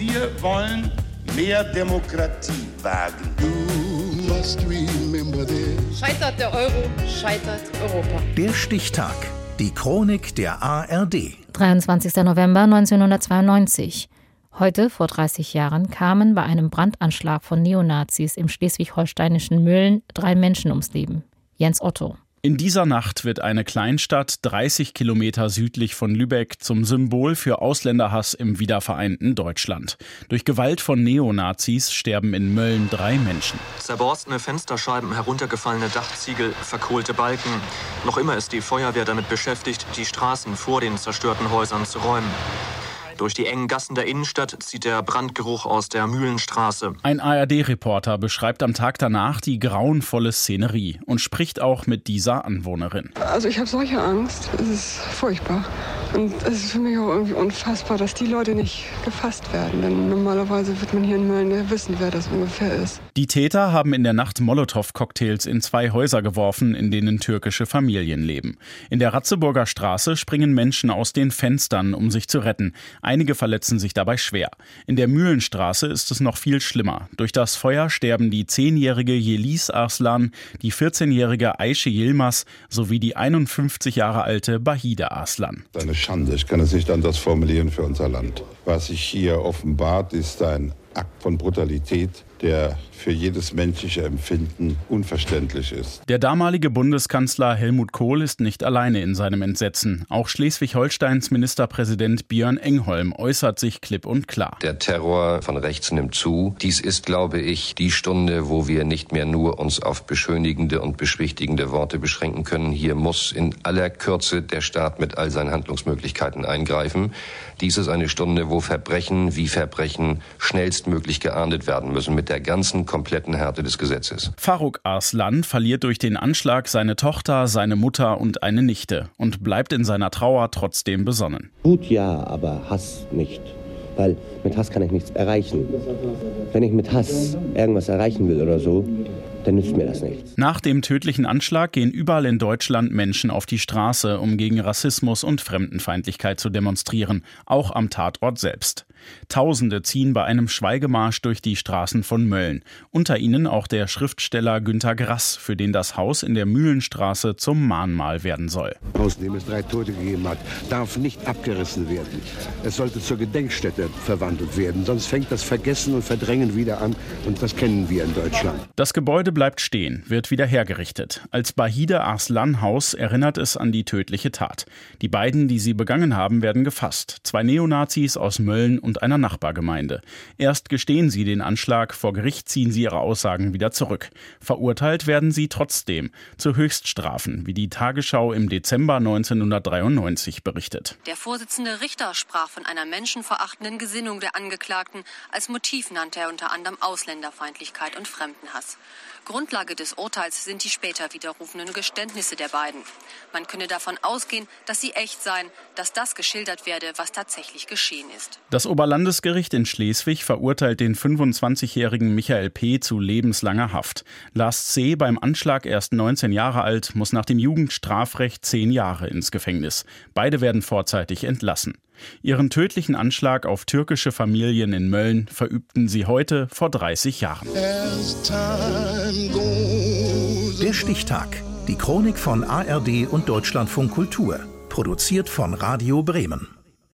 Wir wollen mehr Demokratie wagen. Scheitert der Euro, scheitert Europa. Der Stichtag. Die Chronik der ARD. 23. November 1992. Heute, vor 30 Jahren, kamen bei einem Brandanschlag von Neonazis im schleswig-holsteinischen Mölln drei Menschen ums Leben. Jens Otto. In dieser Nacht wird eine Kleinstadt 30 Kilometer südlich von Lübeck zum Symbol für Ausländerhass im wiedervereinten Deutschland. Durch Gewalt von Neonazis sterben in Mölln drei Menschen. Zerborstene Fensterscheiben, heruntergefallene Dachziegel, verkohlte Balken. Noch immer ist die Feuerwehr damit beschäftigt, die Straßen vor den zerstörten Häusern zu räumen. Durch die engen Gassen der Innenstadt zieht der Brandgeruch aus der Mühlenstraße. Ein ARD-Reporter beschreibt am Tag danach die grauenvolle Szenerie und spricht auch mit dieser Anwohnerin. Also ich habe solche Angst, es ist furchtbar. Und es ist für mich auch irgendwie unfassbar, dass die Leute nicht gefasst werden. Denn normalerweise wird man hier in Mölln wissen, wer das ungefähr ist. Die Täter haben in der Nacht Molotow-Cocktails in zwei Häuser geworfen, in denen türkische Familien leben. In der Ratzeburger Straße springen Menschen aus den Fenstern, um sich zu retten. Einige verletzen sich dabei schwer. In der Mühlenstraße ist es noch viel schlimmer. Durch das Feuer sterben die zehnjährige Jelis Arslan, die 14-jährige Aische Yilmaz sowie die 51 Jahre alte Bahide Arslan. Eine Schande, ich kann es nicht anders formulieren für unser Land. Was sich hier offenbart, ist ein Akt von Brutalität, der für jedes menschliche Empfinden unverständlich ist. Der damalige Bundeskanzler Helmut Kohl ist nicht alleine in seinem Entsetzen. Auch Schleswig-Holsteins Ministerpräsident Björn Engholm äußert sich klipp und klar. Der Terror von rechts nimmt zu. Dies ist, glaube ich, die Stunde, wo wir nicht mehr nur uns auf beschönigende und beschwichtigende Worte beschränken können. Hier muss in aller Kürze der Staat mit all seinen Handlungsmöglichkeiten eingreifen. Dies ist eine Stunde, wo Verbrechen wie Verbrechen schnellstmöglich geahndet werden müssen mit der ganzen kompletten Härte des Gesetzes. Faruk Arslan verliert durch den Anschlag seine Tochter, seine Mutter und eine Nichte und bleibt in seiner Trauer trotzdem besonnen. Gut ja, aber Hass nicht. Weil mit Hass kann ich nichts erreichen. Wenn ich mit Hass irgendwas erreichen will oder so, dann nützt mir das nichts. Nach dem tödlichen Anschlag gehen überall in Deutschland Menschen auf die Straße, um gegen Rassismus und Fremdenfeindlichkeit zu demonstrieren, auch am Tatort selbst. Tausende ziehen bei einem Schweigemarsch durch die Straßen von Mölln. Unter ihnen auch der Schriftsteller Günter Grass, für den das Haus in der Mühlenstraße zum Mahnmal werden soll. Haus, in dem es drei Tote gegeben hat, darf nicht abgerissen werden. Es sollte zur Gedenkstätte verwandelt werden, sonst fängt das Vergessen und Verdrängen wieder an und das kennen wir in Deutschland. Das Gebäude bleibt stehen, wird wieder hergerichtet. Als Bahide Arslan Haus erinnert es an die tödliche Tat. Die beiden, die sie begangen haben, werden gefasst. Zwei Neonazis aus Mölln und und einer Nachbargemeinde. Erst gestehen sie den Anschlag, vor Gericht ziehen sie ihre Aussagen wieder zurück. Verurteilt werden sie trotzdem zu Höchststrafen, wie die Tagesschau im Dezember 1993 berichtet. Der Vorsitzende Richter sprach von einer menschenverachtenden Gesinnung der Angeklagten. Als Motiv nannte er unter anderem Ausländerfeindlichkeit und Fremdenhass. Grundlage des Urteils sind die später widerrufenen Geständnisse der beiden. Man könne davon ausgehen, dass sie echt seien, dass das geschildert werde, was tatsächlich geschehen ist. Das Oberlandesgericht in Schleswig verurteilt den 25-jährigen Michael P. zu lebenslanger Haft. Lars C., beim Anschlag erst 19 Jahre alt, muss nach dem Jugendstrafrecht 10 Jahre ins Gefängnis. Beide werden vorzeitig entlassen. Ihren tödlichen Anschlag auf türkische Familien in Mölln verübten sie heute vor 30 Jahren. Der Stichtag. Die Chronik von ARD und Deutschlandfunk Kultur. Produziert von Radio Bremen.